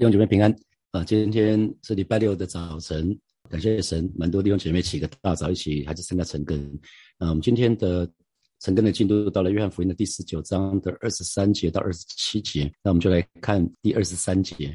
弟兄姐妹平安啊！今天是礼拜六的早晨，感谢神，蛮多弟兄姐妹起个大早一起，还是参加晨更。那我们今天的晨更的进度到了约翰福音的第十九章的二十三节到二十七节。那我们就来看第二十三节：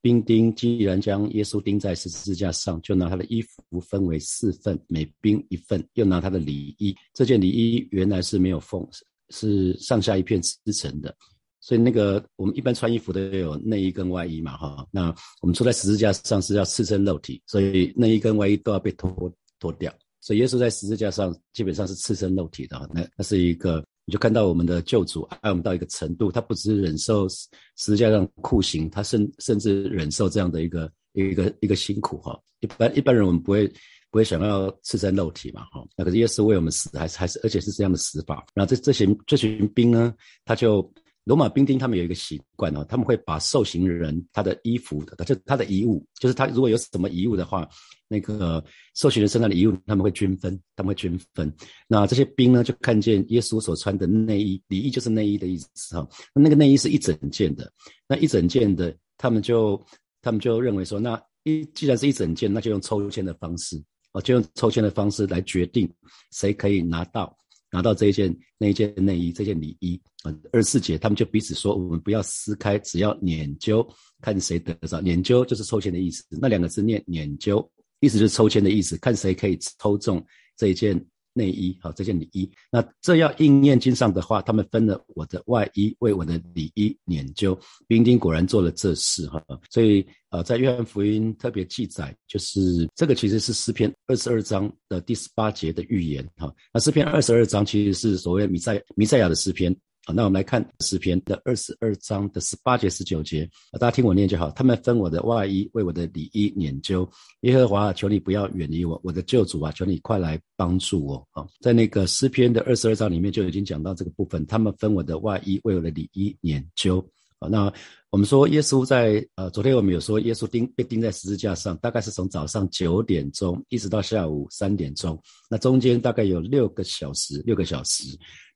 兵丁既然将耶稣钉在十字架上，就拿他的衣服分为四份，每兵一份；又拿他的礼衣。这件礼衣原来是没有缝，是上下一片织成的。所以那个我们一般穿衣服都有内衣跟外衣嘛，哈。那我们坐在十字架上是要赤身露体，所以内衣跟外衣都要被脱脱掉。所以耶稣在十字架上基本上是赤身露体的，那那是一个你就看到我们的救主爱我们到一个程度，他不只是忍受十字架上酷刑，他甚甚至忍受这样的一个一个一个辛苦哈。一般一般人我们不会不会想要赤身露体嘛，哈。那可是耶稣为我们死，还是还是而且是这样的死法。然后这这群这群兵呢，他就。罗马兵丁他们有一个习惯哦，他们会把受刑人他的衣服的，就他的遗物，就是他如果有什么遗物的话，那个受刑人身上的遗物，他们会均分，他们会均分。那这些兵呢，就看见耶稣所穿的内衣，礼衣就是内衣的意思哈。那那个内衣是一整件的，那一整件的，他们就他们就认为说，那一既然是一整件，那就用抽签的方式哦，就用抽签的方式来决定谁可以拿到。拿到这一件那一件内衣，这件礼衣啊，二十四节，他们就彼此说：“我们不要撕开，只要捻揪，看谁得着。捻揪就是抽签的意思，那两个字念捻揪，意思就是抽签的意思，看谁可以抽中这一件。”内衣，好，这件礼衣。那这要应验经上的话，他们分了我的外衣为我的礼衣研究。兵丁果然做了这事，哈。所以，呃，在约翰福音特别记载，就是这个其实是诗篇二十二章的第十八节的预言，哈。那诗篇二十二章其实是所谓弥赛弥赛亚的诗篇。好，那我们来看诗篇的二十二章的十八节、十九节，大家听我念就好。他们分我的外衣，为我的里衣研究。耶和华，求你不要远离我，我的救主啊，求你快来帮助我。啊，在那个诗篇的二十二章里面就已经讲到这个部分，他们分我的外衣，为我的里衣研究。啊，那我们说耶稣在呃，昨天我们有说耶稣钉被钉在十字架上，大概是从早上九点钟一直到下午三点钟，那中间大概有六个小时，六个小时。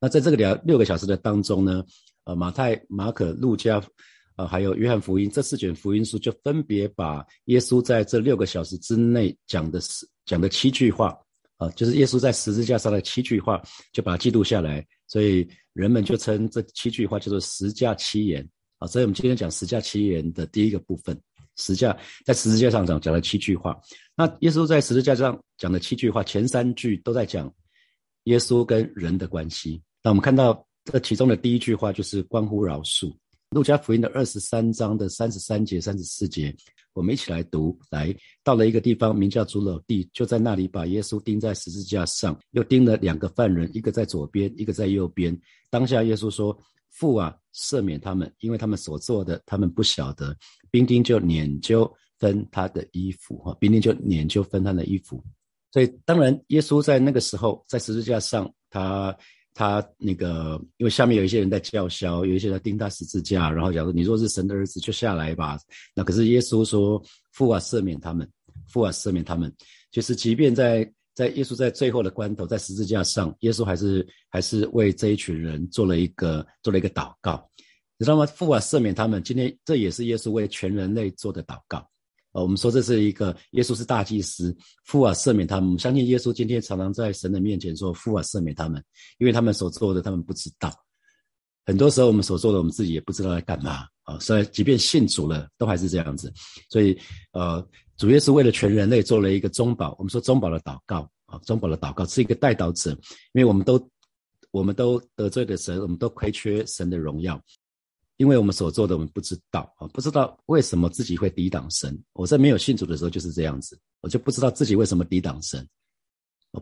那在这个两六个小时的当中呢，呃，马太、马可、路加，呃，还有约翰福音这四卷福音书就分别把耶稣在这六个小时之内讲的是讲的七句话，啊，就是耶稣在十字架上的七句话，就把它记录下来，所以人们就称这七句话叫做十架七言。啊，所以我们今天讲十架七言的第一个部分，十架在十字架上讲讲了七句话。那耶稣在十字架上讲的七句话，前三句都在讲耶稣跟人的关系。那我们看到这其中的第一句话就是关乎饶恕。路加福音的二十三章的三十三节、三十四节，我们一起来读。来到了一个地方，名叫主老地，就在那里把耶稣钉在十字架上，又钉了两个犯人，一个在左边，一个在右边。当下耶稣说。父啊，赦免他们，因为他们所做的，他们不晓得。兵丁就研究分他的衣服，哈，兵丁就研究分他的衣服。所以，当然，耶稣在那个时候在十字架上，他他那个，因为下面有一些人在叫嚣，有一些人钉他十字架，然后讲说：“你若是神的儿子，就下来吧。”那可是耶稣说：“父啊，赦免他们，父啊，赦免他们。”就是即便在。在耶稣在最后的关头，在十字架上，耶稣还是还是为这一群人做了一个做了一个祷告，你知道吗？父啊，赦免他们。今天这也是耶稣为全人类做的祷告。呃，我们说这是一个耶稣是大祭司，父啊，赦免他们。相信耶稣今天常常在神的面前说：“父啊，赦免他们，因为他们所做的，他们不知道。”很多时候我们所做的，我们自己也不知道在干嘛啊。所以，即便信主了，都还是这样子。所以，呃。主耶稣为了全人类做了一个中保，我们说中保的祷告啊，中保的祷告是一个代祷者，因为我们都我们都得罪了神，我们都亏缺神的荣耀，因为我们所做的我们不知道啊，不知道为什么自己会抵挡神。我在没有信主的时候就是这样子，我就不知道自己为什么抵挡神。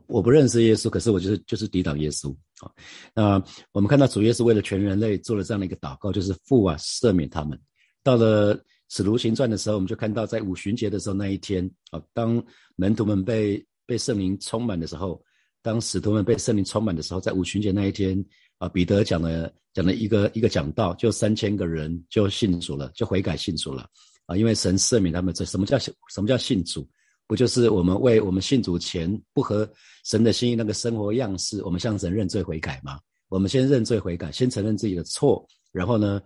我不认识耶稣，可是我就是就是抵挡耶稣啊。那我们看到主耶稣为了全人类做了这样的一个祷告，就是父啊赦免他们，到了。使徒行传的时候，我们就看到在五旬节的时候那一天啊，当门徒们被被圣灵充满的时候，当使徒们被圣灵充满的时候，在五旬节那一天啊，彼得讲了讲了一个一个讲道，就三千个人就信主了，就悔改信主了啊，因为神赦免他们。这什么叫什么叫信主？不就是我们为我们信主前不合神的心意那个生活样式，我们向神认罪悔改吗？我们先认罪悔改，先承认自己的错，然后呢，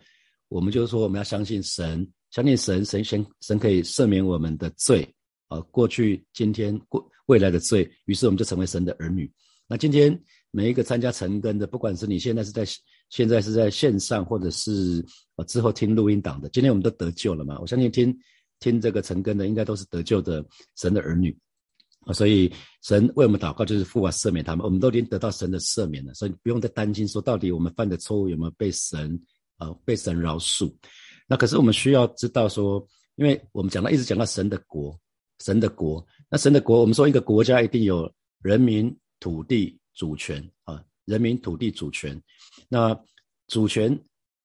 我们就说我们要相信神。相信神，神神神可以赦免我们的罪啊，过去、今天、过未来的罪，于是我们就成为神的儿女。那今天每一个参加成根的，不管是你现在是在现在是在线上，或者是啊之后听录音档的，今天我们都得救了嘛？我相信听听这个成根的，应该都是得救的神的儿女啊。所以神为我们祷告，就是父啊赦免他们，我们都已经得到神的赦免了，所以不用再担心说到底我们犯的错误有没有被神啊被神饶恕。那可是我们需要知道说，因为我们讲到一直讲到神的国，神的国，那神的国，我们说一个国家一定有人民、土地、主权啊，人民、土地、主权。那主权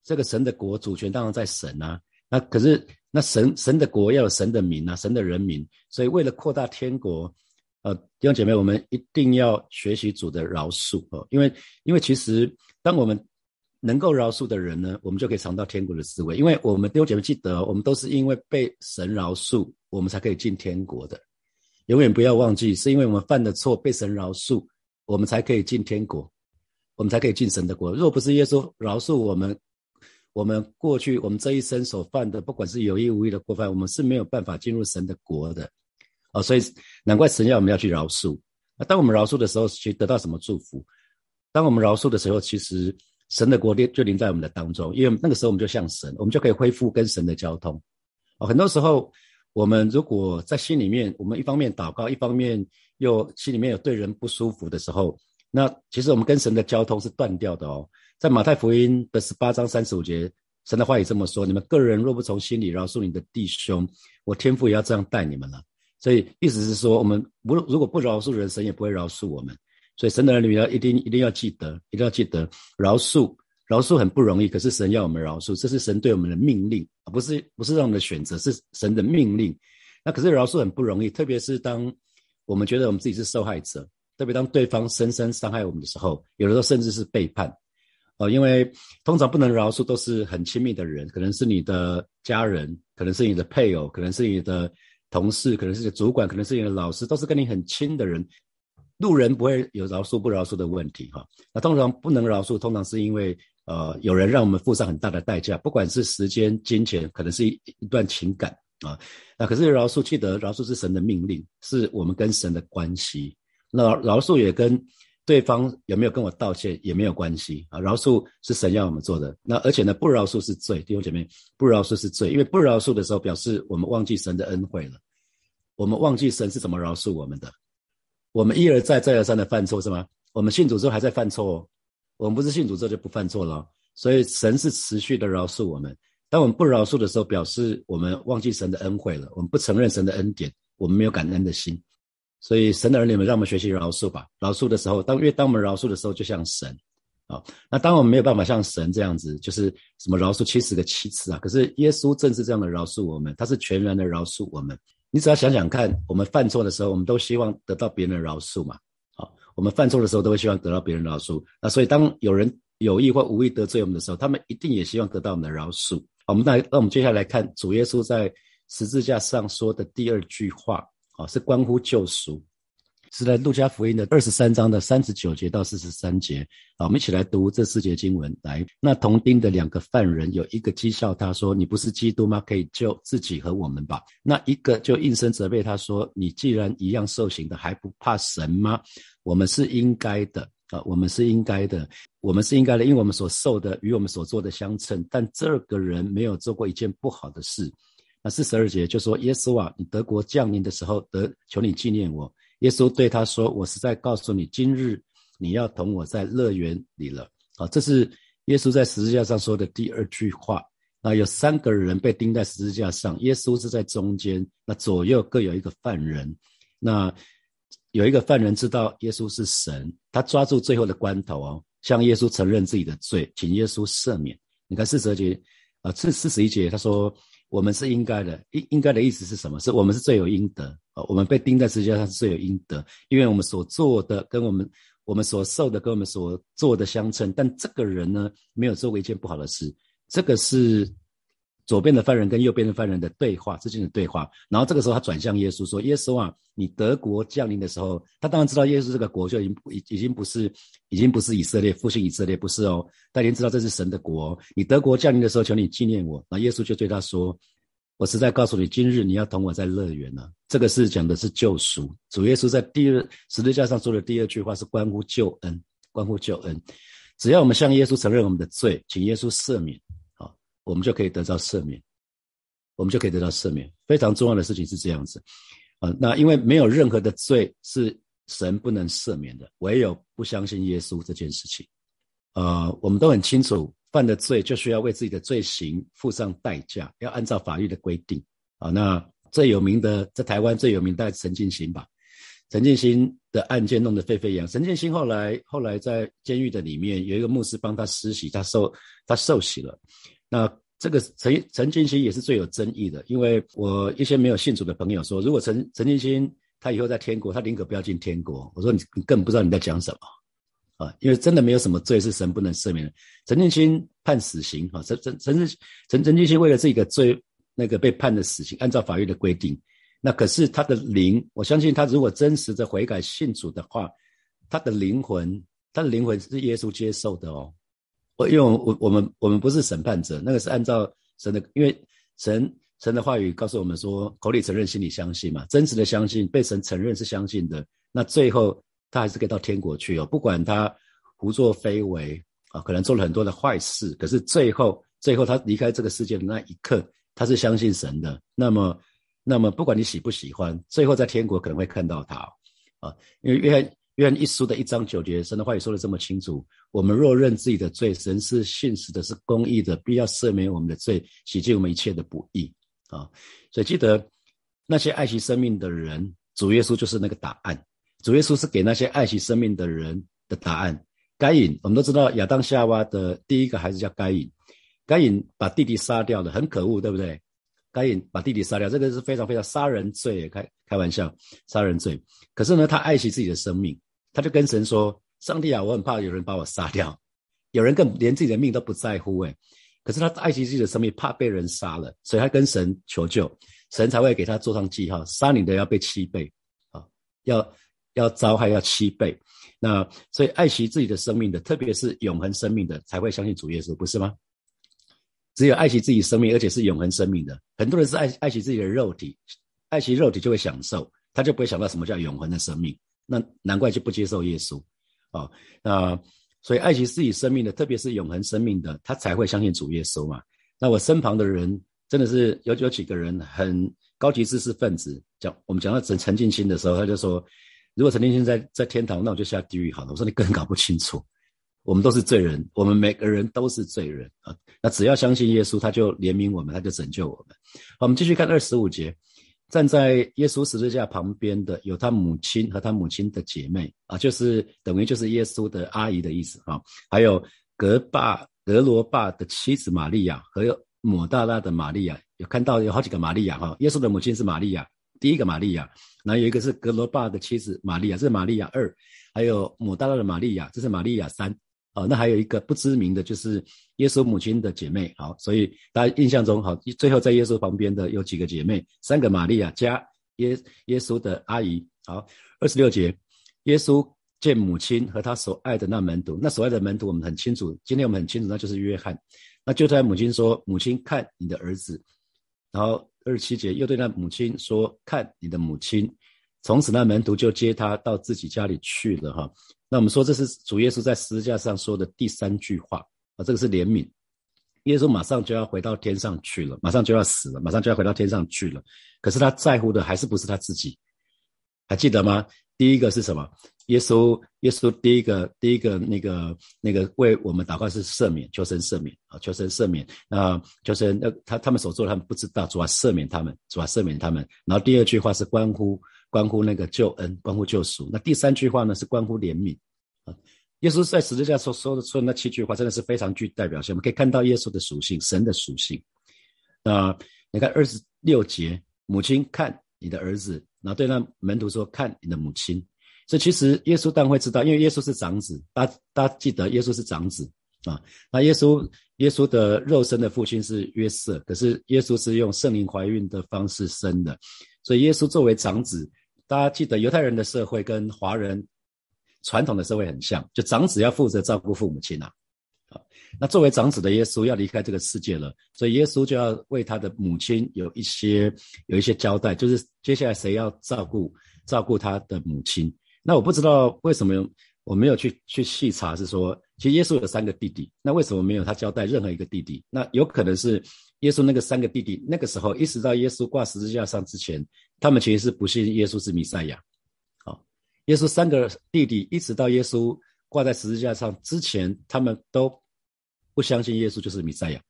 这个神的国主权当然在神啊，那可是那神神的国要有神的民啊，神的人民。所以为了扩大天国，呃，弟兄姐妹，我们一定要学习主的饶恕哦，因为因为其实当我们能够饶恕的人呢，我们就可以尝到天国的滋味。因为我们弟兄姐妹记得，我们都是因为被神饶恕，我们才可以进天国的。永远不要忘记，是因为我们犯的错被神饶恕，我们才可以进天国，我们才可以进神的国。若不是耶稣饶恕我们，我们过去我们这一生所犯的，不管是有意无意的过犯，我们是没有办法进入神的国的。哦，所以难怪神要我们要去饶恕。那当我们饶恕的时候，其实得到什么祝福？当我们饶恕的时候，其实。神的国临就临在我们的当中，因为那个时候我们就像神，我们就可以恢复跟神的交通。哦，很多时候我们如果在心里面，我们一方面祷告，一方面又心里面有对人不舒服的时候，那其实我们跟神的交通是断掉的哦。在马太福音的十八章三十五节，神的话也这么说：你们个人若不从心里饶恕你的弟兄，我天父也要这样待你们了。所以意思是说，我们不如果不饶恕人，神也不会饶恕我们。所以神的儿女要一定一定要记得，一定要记得饶恕，饶恕很不容易，可是神要我们饶恕，这是神对我们的命令，不是不是让我们的选择，是神的命令。那可是饶恕很不容易，特别是当我们觉得我们自己是受害者，特别当对方深深伤害我们的时候，有的时候甚至是背叛哦，因为通常不能饶恕都是很亲密的人，可能是你的家人，可能是你的配偶，可能是你的同事，可能是你的主管，可能是你的老师，都是跟你很亲的人。路人不会有饶恕不饶恕的问题哈，那通常不能饶恕，通常是因为呃有人让我们付上很大的代价，不管是时间、金钱，可能是一一段情感啊。那可是饶恕，记得饶恕是神的命令，是我们跟神的关系。那饶恕也跟对方有没有跟我道歉也没有关系啊。饶恕是神要我们做的，那而且呢不饶恕是罪，弟兄姐妹，不饶恕是罪，因为不饶恕的时候表示我们忘记神的恩惠了，我们忘记神是怎么饶恕我们的。我们一而再、再而三的犯错，是吗？我们信主之后还在犯错哦。我们不是信主之后就不犯错了，所以神是持续的饶恕我们。当我们不饶恕的时候，表示我们忘记神的恩惠了，我们不承认神的恩典，我们没有感恩的心。所以神的儿女们，让我们学习饶恕吧。饶恕的时候，当越当我们饶恕的时候，就像神啊。那当我们没有办法像神这样子，就是什么饶恕七十个七次啊？可是耶稣正是这样的饶恕我们，他是全然的饶恕我们。你只要想想看，我们犯错的时候，我们都希望得到别人的饶恕嘛？好，我们犯错的时候都会希望得到别人的饶恕。那所以，当有人有意或无意得罪我们的时候，他们一定也希望得到我们的饶恕。好，我们来，那我们接下来看主耶稣在十字架上说的第二句话，啊，是关乎救赎。是在路加福音的二十三章的三十九节到四十三节，好，我们一起来读这四节经文。来，那同钉的两个犯人，有一个讥笑他说：“你不是基督吗？可以救自己和我们吧。”那一个就应声责备他说：“你既然一样受刑的，还不怕神吗？我们是应该的啊，我们是应该的，我们是应该的，因为我们所受的与我们所做的相称。但这个人没有做过一件不好的事。”那四十二节就说：“耶稣啊，你德国降临的时候，得求你纪念我。”耶稣对他说：“我是在告诉你，今日你要同我在乐园里了。”啊，这是耶稣在十字架上说的第二句话。那有三个人被钉在十字架上，耶稣是在中间，那左右各有一个犯人。那有一个犯人知道耶稣是神，他抓住最后的关头哦，向耶稣承认自己的罪，请耶稣赦免。你看四十二节啊，四四十一节他说。我们是应该的，应应该的意思是什么？是我们是罪有应得啊！我们被钉在十字架上是罪有应得，因为我们所做的跟我们我们所受的跟我们所做的相称。但这个人呢，没有做过一件不好的事。这个是左边的犯人跟右边的犯人的对话之间的对话。然后这个时候他转向耶稣说：“耶稣啊，你德国降临的时候，他当然知道耶稣这个国就已经已已经不是已经不是以色列复兴以色列不是哦，他已经知道这是神的国。你德国降临的时候，求你纪念我。”那耶稣就对他说：“我实在告诉你，今日你要同我在乐园呢。这个是讲的是救赎。主耶稣在第二十字架上说的第二句话是关乎救恩，关乎救恩。只要我们向耶稣承认我们的罪，请耶稣赦免，我们就可以得到赦免，我们就可以得到赦免。非常重要的事情是这样子，啊，那因为没有任何的罪是神不能赦免的，唯有不相信耶稣这件事情。呃，我们都很清楚。犯的罪就需要为自己的罪行付上代价，要按照法律的规定啊。那最有名的在台湾最有名的陈进兴吧，陈进兴的案件弄得沸沸扬。陈进兴后来后来在监狱的里面有一个牧师帮他施洗，他受他受洗了。那这个陈陈进兴也是最有争议的，因为我一些没有信主的朋友说，如果陈陈进兴他以后在天国，他宁可不要进天国。我说你你更不知道你在讲什么。啊，因为真的没有什么罪是神不能赦免的。陈建新判死刑，啊，陈陈陈陈陈陈建新为了这个罪，那个被判的死刑，按照法律的规定，那可是他的灵，我相信他如果真实的悔改信主的话，他的灵魂，他的灵魂是耶稣接受的哦。我因为我我们我们不是审判者，那个是按照神的，因为神神的话语告诉我们说，口里承认，心里相信嘛，真实的相信，被神承认是相信的，那最后。他还是可以到天国去哦，不管他胡作非为啊，可能做了很多的坏事，可是最后，最后他离开这个世界的那一刻，他是相信神的。那么，那么不管你喜不喜欢，最后在天国可能会看到他啊，因为约翰约一书的一章九节，神的话语说的这么清楚：我们若认自己的罪，神是信实的，是公义的，必要赦免我们的罪，洗净我们一切的不义啊。所以记得那些爱惜生命的人，主耶稣就是那个答案。主耶稣是给那些爱惜生命的人的答案。该隐，我们都知道亚当夏娃的第一个孩子叫该隐，该隐把弟弟杀掉了，很可恶，对不对？该隐把弟弟杀掉，这个是非常非常杀人罪，开开玩笑，杀人罪。可是呢，他爱惜自己的生命，他就跟神说：“上帝啊，我很怕有人把我杀掉，有人更连自己的命都不在乎。”哎，可是他爱惜自己的生命，怕被人杀了，所以他跟神求救，神才会给他做上记号，杀你的要被七倍啊，要。要遭害要七倍，那所以爱惜自己的生命的，特别是永恒生命的，才会相信主耶稣，不是吗？只有爱惜自己生命，而且是永恒生命的，很多人是爱爱惜自己的肉体，爱惜肉体就会享受，他就不会想到什么叫永恒的生命，那难怪就不接受耶稣啊。那所以爱惜自己生命的，特别是永恒生命的，他才会相信主耶稣嘛。那我身旁的人真的是有有几个人很高级知识分子，讲我们讲到陈陈进兴的时候，他就说。如果陈进兴在在天堂，那我就下地狱好了。我说你更搞不清楚，我们都是罪人，我们每个人都是罪人啊。那只要相信耶稣，他就怜悯我们，他就拯救我们。好，我们继续看二十五节，站在耶稣十字架旁边的有他母亲和他母亲的姐妹啊，就是等于就是耶稣的阿姨的意思啊。还有格巴格罗巴的妻子玛利亚和抹大拉的玛利亚，有看到有好几个玛利亚哈。耶稣的母亲是玛利亚。第一个玛利亚，然后有一个是格罗巴的妻子玛利亚，这是玛利亚二，还有抹大拉的玛利亚，这是玛利亚三，啊，那还有一个不知名的，就是耶稣母亲的姐妹，好，所以大家印象中好，最后在耶稣旁边的有几个姐妹，三个玛利亚加耶耶稣的阿姨，好，二十六节，耶稣见母亲和他所爱的那门徒，那所爱的门徒我们很清楚，今天我们很清楚，那就是约翰，那就在母亲说，母亲看你的儿子，然后。二十七节又对那母亲说：“看你的母亲。”从此那门徒就接他到自己家里去了。哈，那我们说这是主耶稣在十字架上说的第三句话啊，这个是怜悯。耶稣马上就要回到天上去了，马上就要死了，马上就要回到天上去了。可是他在乎的还是不是他自己？还记得吗？第一个是什么？耶稣，耶稣第一个，第一个那个那个为我们祷告是赦免，求神赦免啊，求神赦免。那求神，那他他们所做他们不知道，主要赦免他们，主要赦免他们。然后第二句话是关乎关乎那个救恩，关乎救赎。那第三句话呢是关乎怜悯啊。耶稣在十字架所说的说的那七句话，真的是非常具代表性。我们可以看到耶稣的属性，神的属性。那你看二十六节，母亲看你的儿子，然后对那门徒说，看你的母亲。这其实耶稣当然会知道，因为耶稣是长子，大大家记得耶稣是长子啊。那耶稣耶稣的肉身的父亲是约瑟，可是耶稣是用圣灵怀孕的方式生的，所以耶稣作为长子，大家记得犹太人的社会跟华人传统的社会很像，就长子要负责照顾父母亲呐。啊，那作为长子的耶稣要离开这个世界了，所以耶稣就要为他的母亲有一些有一些交代，就是接下来谁要照顾照顾他的母亲。那我不知道为什么我没有去去细查，是说其实耶稣有三个弟弟，那为什么没有他交代任何一个弟弟？那有可能是耶稣那个三个弟弟那个时候一直到耶稣挂十字架上之前，他们其实是不信耶稣是弥赛亚。好，耶稣三个弟弟一直到耶稣。挂在十字架上之前，他们都不相信耶稣就是弥赛亚，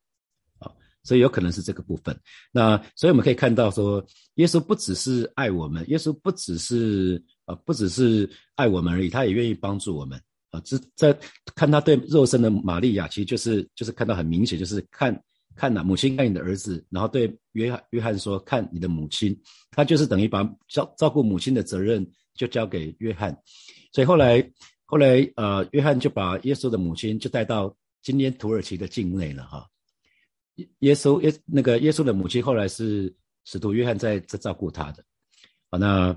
啊，所以有可能是这个部分。那所以我们可以看到说，耶稣不只是爱我们，耶稣不只是啊，不只是爱我们而已，他也愿意帮助我们啊。这在看他对肉身的玛利亚，其实就是就是看到很明显，就是看看呐，母亲看你的儿子，然后对约翰约翰说看你的母亲，他就是等于把照照顾母亲的责任就交给约翰，所以后来。后来，呃，约翰就把耶稣的母亲就带到今天土耳其的境内了，哈。耶稣耶那个耶稣的母亲后来是使徒约翰在在照顾他的，好，那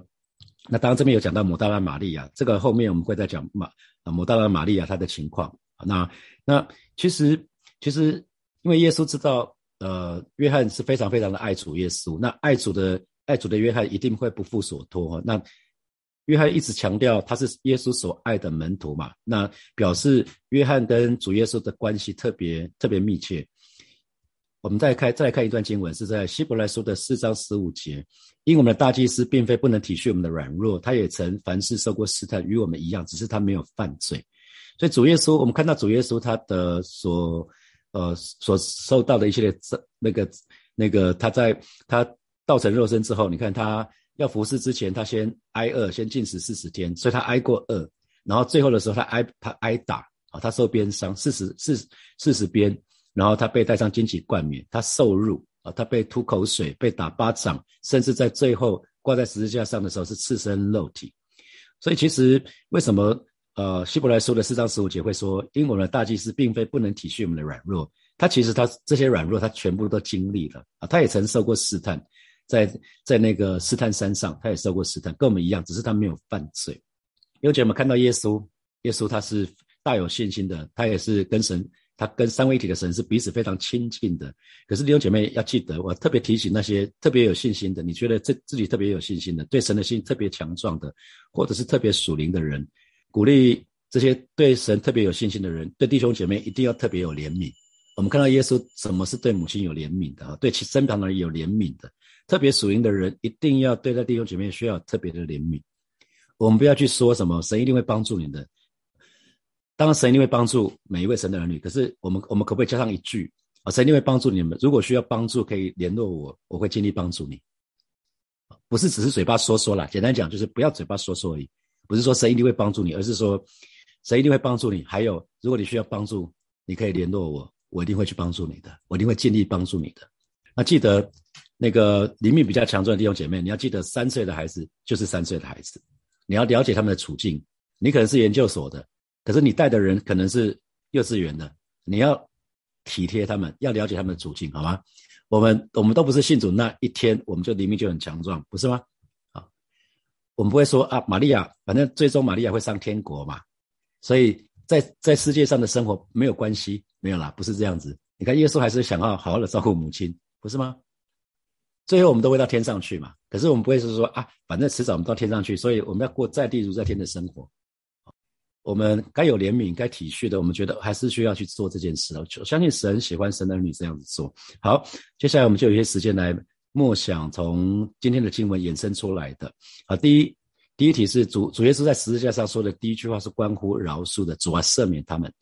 那当然这边有讲到母大拉玛利亚，这个后面我们会再讲马啊母大拉玛利亚她的情况。那那其实其实因为耶稣知道，呃，约翰是非常非常的爱主耶稣，那爱主的爱主的约翰一定会不负所托，那。约翰一直强调他是耶稣所爱的门徒嘛，那表示约翰跟主耶稣的关系特别特别密切。我们再看再来看一段经文，是在希伯来书的四章十五节。因我们的大祭司并非不能体恤我们的软弱，他也曾凡事受过试探，与我们一样，只是他没有犯罪。所以主耶稣，我们看到主耶稣他的所呃所受到的一系列那个那个他在他道成肉身之后，你看他。要服侍之前，他先挨饿，先禁食四十天，所以他挨过饿。然后最后的时候，他挨他挨打啊，他受鞭伤四十四四十鞭，然后他被戴上荆棘冠冕，他受辱啊，他被吐口水，被打巴掌，甚至在最后挂在十字架上的时候是赤身肉体。所以其实为什么呃希伯来书的四章十五节会说，因为我们的大祭司并非不能体恤我们的软弱，他其实他这些软弱他全部都经历了啊，他也曾受过试探。在在那个试探山上，他也受过试探，跟我们一样，只是他没有犯罪。因为我们看到耶稣，耶稣他是大有信心的，他也是跟神，他跟三位一体的神是彼此非常亲近的。可是弟兄姐妹要记得，我特别提醒那些特别有信心的，你觉得自自己特别有信心的，对神的心特别强壮的，或者是特别属灵的人，鼓励这些对神特别有信心的人，对弟兄姐妹一定要特别有怜悯。我们看到耶稣什么是对母亲有怜悯的啊？对其身旁的人有怜悯的。特别属灵的人一定要对待弟兄姐妹需要特别的怜悯。我们不要去说什么神一定会帮助你的，当然神一定会帮助每一位神的儿女。可是我们我们可不可以加上一句啊？神一定会帮助你们。如果需要帮助，可以联络我，我会尽力帮助你。不是只是嘴巴说说啦，简单讲就是不要嘴巴说说而已。不是说神一定会帮助你，而是说神一定会帮助你。还有，如果你需要帮助，你可以联络我，我一定会去帮助你的，我一定会尽力帮助你的。那记得。那个灵命比较强壮的弟兄姐妹，你要记得，三岁的孩子就是三岁的孩子，你要了解他们的处境。你可能是研究所的，可是你带的人可能是幼稚园的，你要体贴他们，要了解他们的处境，好吗？我们我们都不是信主那一天，我们就灵命就很强壮，不是吗？我们不会说啊，玛利亚，反正最终玛利亚会上天国嘛，所以在在世界上的生活没有关系，没有啦，不是这样子。你看耶稣还是想要好好的照顾母亲，不是吗？最后我们都会到天上去嘛，可是我们不会是说啊，反正迟早我们到天上去，所以我们要过在地如在天的生活。我们该有怜悯、该体恤的，我们觉得还是需要去做这件事我相信神喜欢神的儿女这样子做好。接下来我们就有一些时间来默想从今天的经文衍生出来的。啊，第一第一题是主主耶稣在十字架上说的第一句话是关乎饶恕的，主啊赦免他们。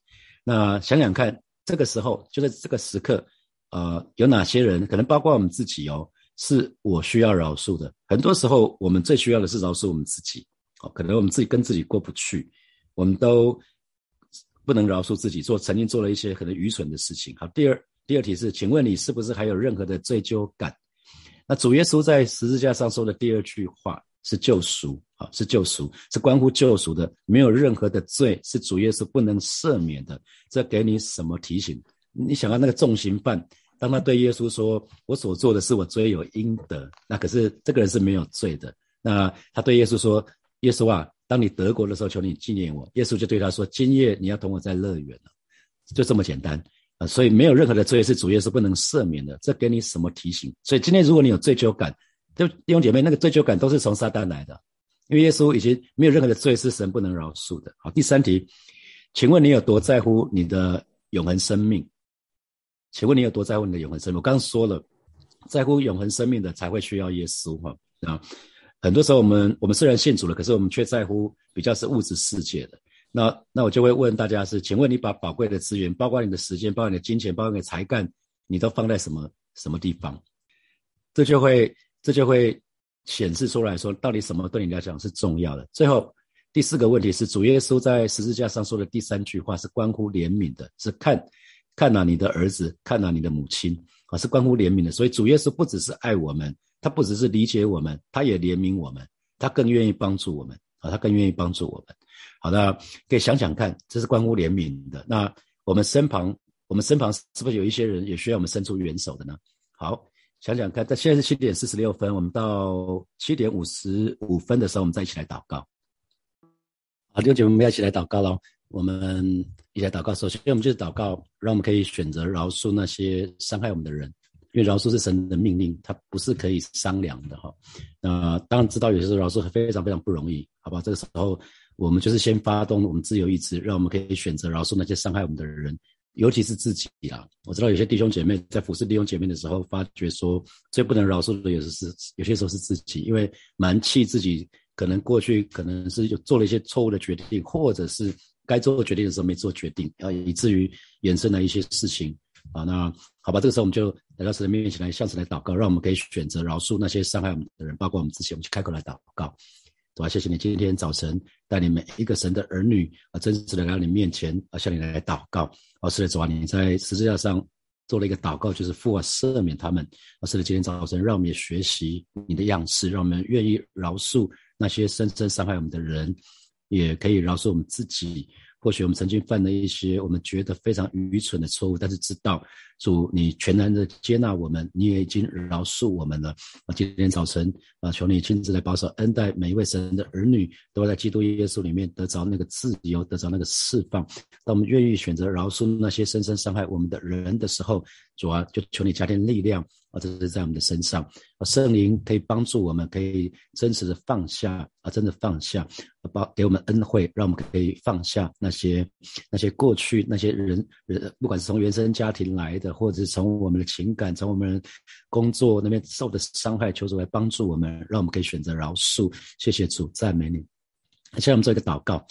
那想想看，这个时候就在这个时刻，呃，有哪些人可能包括我们自己哦？是我需要饶恕的。很多时候，我们最需要的是饶恕我们自己。哦，可能我们自己跟自己过不去，我们都不能饶恕自己，做曾经做了一些可能愚蠢的事情。好，第二第二题是，请问你是不是还有任何的罪疚感？那主耶稣在十字架上说的第二句话是救赎，啊，是救赎，是关乎救赎的。没有任何的罪是主耶稣不能赦免的。这给你什么提醒？你想要那个重刑犯？当他对耶稣说：“我所做的是我罪有应得。”那可是这个人是没有罪的。那他对耶稣说：“耶稣啊，当你得国的时候，求你纪念我。”耶稣就对他说：“今夜你要同我在乐园了。”就这么简单。啊，所以没有任何的罪是主耶稣不能赦免的。这给你什么提醒？所以今天如果你有罪疚感，就弟兄姐妹，那个罪疚感都是从撒旦来的，因为耶稣已经没有任何的罪是神不能饶恕的。好，第三题，请问你有多在乎你的永恒生命？请问你有多在乎你的永恒生命？我刚刚说了，在乎永恒生命的才会需要耶稣哈啊。很多时候我们我们虽然信主了，可是我们却在乎比较是物质世界的。那那我就会问大家是，请问你把宝贵的资源，包括你的时间，包括你的金钱，包括你的才干，你都放在什么什么地方？这就会这就会显示出来说，到底什么对你来讲是重要的？最后第四个问题是，主耶稣在十字架上说的第三句话是关乎怜悯的，是看看哪你的儿子，看哪你的母亲啊，是关乎怜悯的。所以主耶稣不只是爱我们，他不只是理解我们，他也怜悯我们，他更愿意帮助我们啊，他更愿意帮助我们。好的，可以想想看，这是关乎怜悯的。那我们身旁，我们身旁是不是有一些人也需要我们伸出援手的呢？好，想想看，在现在是七点四十六分，我们到七点五十五分的时候，我们再一起来祷告。好，弟兄姐妹，我们要一起来祷告喽。我们一起来祷告。首先，我们就是祷告，让我们可以选择饶恕那些伤害我们的人，因为饶恕是神的命令，它不是可以商量的哈。那当然知道，有些时候饶恕非常非常不容易，好吧？这个时候。我们就是先发动我们自由意志，让我们可以选择饶恕那些伤害我们的人，尤其是自己啊。我知道有些弟兄姐妹在服侍弟兄姐妹的时候，发觉说最不能饶恕的，有时是有些时候是自己，因为蛮气自己，可能过去可能是有做了一些错误的决定，或者是该做决定的时候没做决定，啊，以至于衍生了一些事情啊。那好吧，这个时候我们就来到神的面前来向神来祷告，让我们可以选择饶恕那些伤害我们的人，包括我们自己，我们去开口来祷告。主啊，谢谢你今天早晨带领每一个神的儿女啊，真实的来到你面前啊，向你来祷告。啊，是的，主啊，你在十字架上做了一个祷告，就是父啊，赦免他们。老师的，今天早晨让我们也学习你的样式，让我们愿意饶恕那些深深伤害我们的人，也可以饶恕我们自己。或许我们曾经犯了一些我们觉得非常愚蠢的错误，但是知道主你全然的接纳我们，你也已经饶恕我们了。啊，今天早晨啊，求你亲自来保守恩待每一位神的儿女，都在基督耶稣里面得着那个自由，得着那个释放。当我们愿意选择饶恕那些深深伤害我们的人的时候，主啊，就求你加添力量。啊，这是在我们的身上啊，圣灵可以帮助我们，可以真实的放下啊，真的放下，啊、把给我们恩惠，让我们可以放下那些那些过去那些人人，不管是从原生家庭来的，或者是从我们的情感，从我们工作那边受的伤害，求主来帮助我们，让我们可以选择饶恕。谢谢主，赞美你。现在我们做一个祷告，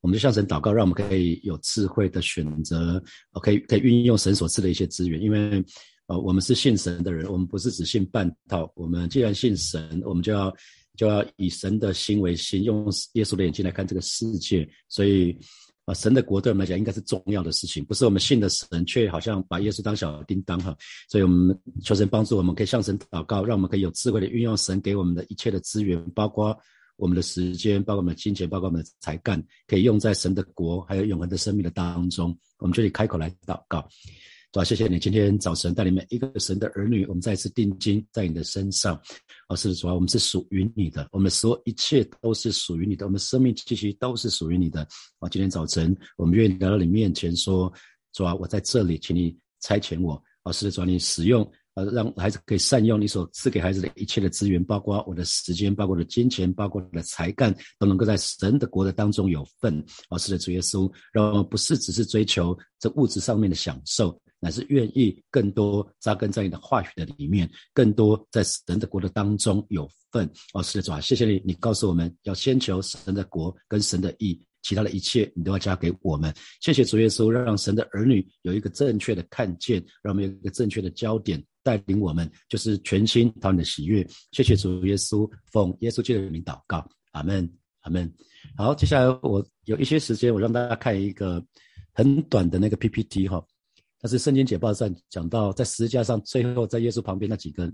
我们就向神祷告，让我们可以有智慧的选择，可以可以运用神所赐的一些资源，因为。呃，我们是信神的人，我们不是只信半套。我们既然信神，我们就要就要以神的心为心，用耶稣的眼睛来看这个世界。所以，啊，神的国对我们来讲应该是重要的事情，不是我们信的神却好像把耶稣当小叮当哈。所以我们求神帮助，我们可以向神祷告，让我们可以有智慧的运用神给我们的一切的资源，包括我们的时间，包括我们的金钱，包括我们的才干，可以用在神的国还有永恒的生命的当中。我们这里开口来祷告。主啊，谢谢你今天早晨带领每一个神的儿女，我们再次定睛在你的身上。啊，是的，主啊，我们是属于你的，我们所有一切都是属于你的，我们生命气息都是属于你的。啊，今天早晨我们愿意来到你面前说，主啊，我在这里，请你差遣我。啊，是的，主啊，你使用，呃，让孩子可以善用你所赐给孩子的一切的资源，包括我的时间，包括我的金钱，包括我的才干，都能够在神的国的当中有份。啊，是的，主耶稣，让我们不是只是追求这物质上面的享受。乃是愿意更多扎根在你的话语的里面，更多在神的国的当中有份哦，是的主啊，谢谢你，你告诉我们要先求神的国跟神的义，其他的一切你都要加给我们。谢谢主耶稣，让神的儿女有一个正确的看见，让我们有一个正确的焦点，带领我们就是全心讨你的喜悦。谢谢主耶稣，奉耶稣基督的名祷告，阿门，阿门。好，接下来我有一些时间，我让大家看一个很短的那个 PPT 哈。但是圣经解报上讲到，在十字架上，最后在耶稣旁边那几个，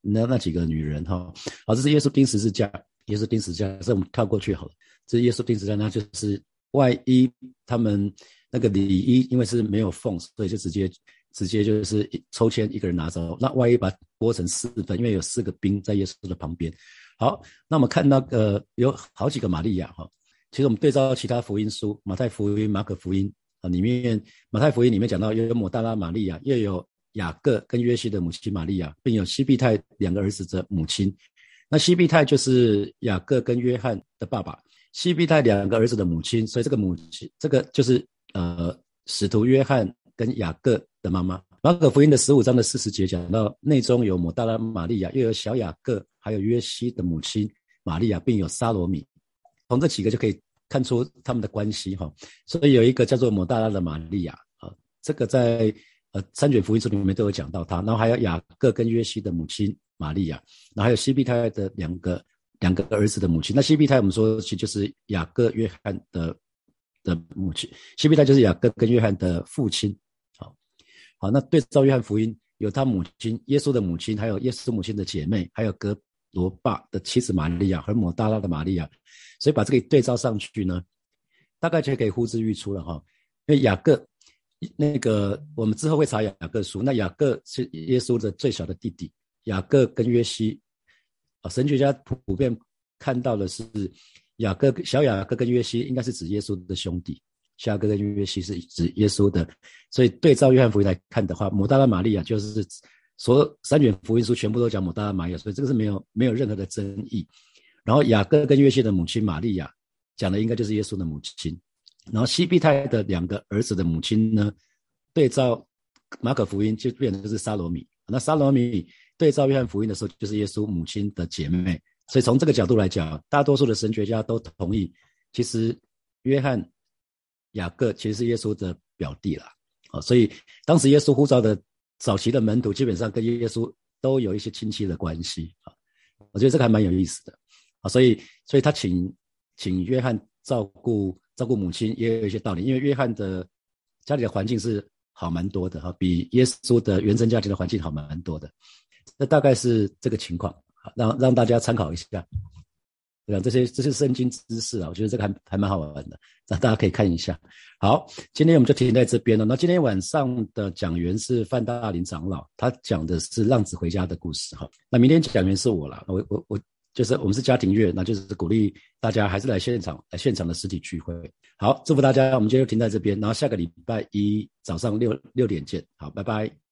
那那几个女人哈，好，这是耶稣钉十字架，耶稣钉十字架，这我们跳过去好了。这是耶稣钉十字架，那就是外衣，他们那个里衣，因为是没有缝，所以就直接直接就是抽签一个人拿走。那万一把剥成四份，因为有四个兵在耶稣的旁边。好，那我们看那个有好几个玛利亚哈，其实我们对照其他福音书，马太福音、马可福音。啊，里面马太福音里面讲到有抹大拉玛利亚，又有雅各跟约西的母亲玛利亚，并有西庇太两个儿子的母亲。那西庇太就是雅各跟约翰的爸爸，西庇太两个儿子的母亲，所以这个母亲这个就是呃使徒约翰跟雅各的妈妈。马可福音的十五章的四十节讲到，内中有抹大拉玛利亚，又有小雅各，还有约西的母亲玛利亚，并有沙罗米。从这几个就可以看出他们的关系哈，所以有一个叫做摩大拉的玛利亚啊，这个在呃三卷福音书里面都有讲到他，然后还有雅各跟约西的母亲玛利亚，然后还有西庇太的两个两个儿子的母亲，那西庇太我们说其实就是雅各约翰的的母亲，西庇太就是雅各跟约翰的父亲，好，那对照约翰福音有他母亲耶稣的母亲，还有耶稣母亲的姐妹，还有哥罗巴的妻子玛利亚和摩大拉的玛利亚。所以把这个对照上去呢，大概就可以呼之欲出了哈。因为雅各那个，我们之后会查雅各书。那雅各是耶稣的最小的弟弟，雅各跟约西啊，神学家普遍看到的是雅各小雅各跟约西应该是指耶稣的兄弟，夏哥跟约西是指耶稣的。所以对照约翰福音来看的话，摩大拉玛利亚就是所三卷福音书全部都讲摩大拉玛利亚，所以这个是没有没有任何的争议。然后雅各跟约西的母亲玛利亚讲的应该就是耶稣的母亲，然后西庇太的两个儿子的母亲呢，对照马可福音就变成就是沙罗米，那沙罗米对照约翰福音的时候就是耶稣母亲的姐妹，所以从这个角度来讲，大多数的神学家都同意，其实约翰雅各其实是耶稣的表弟啦，啊，所以当时耶稣呼召的早期的门徒基本上跟耶稣都有一些亲戚的关系啊，我觉得这个还蛮有意思的。啊所以，所以他请请约翰照顾照顾母亲，也有一些道理。因为约翰的家里的环境是好蛮多的哈，比耶稣的原生家庭的环境好蛮多的。那大概是这个情况，让让大家参考一下。对啊，这些这些圣经知识啊，我觉得这个还还蛮好玩的，那大家可以看一下。好，今天我们就停在这边了。那今天晚上的讲员是范大林长老，他讲的是浪子回家的故事哈。那明天讲员是我了，我我我。就是我们是家庭乐，那就是鼓励大家还是来现场，来现场的实体聚会。好，祝福大家，我们今天就停在这边，然后下个礼拜一早上六六点见。好，拜拜。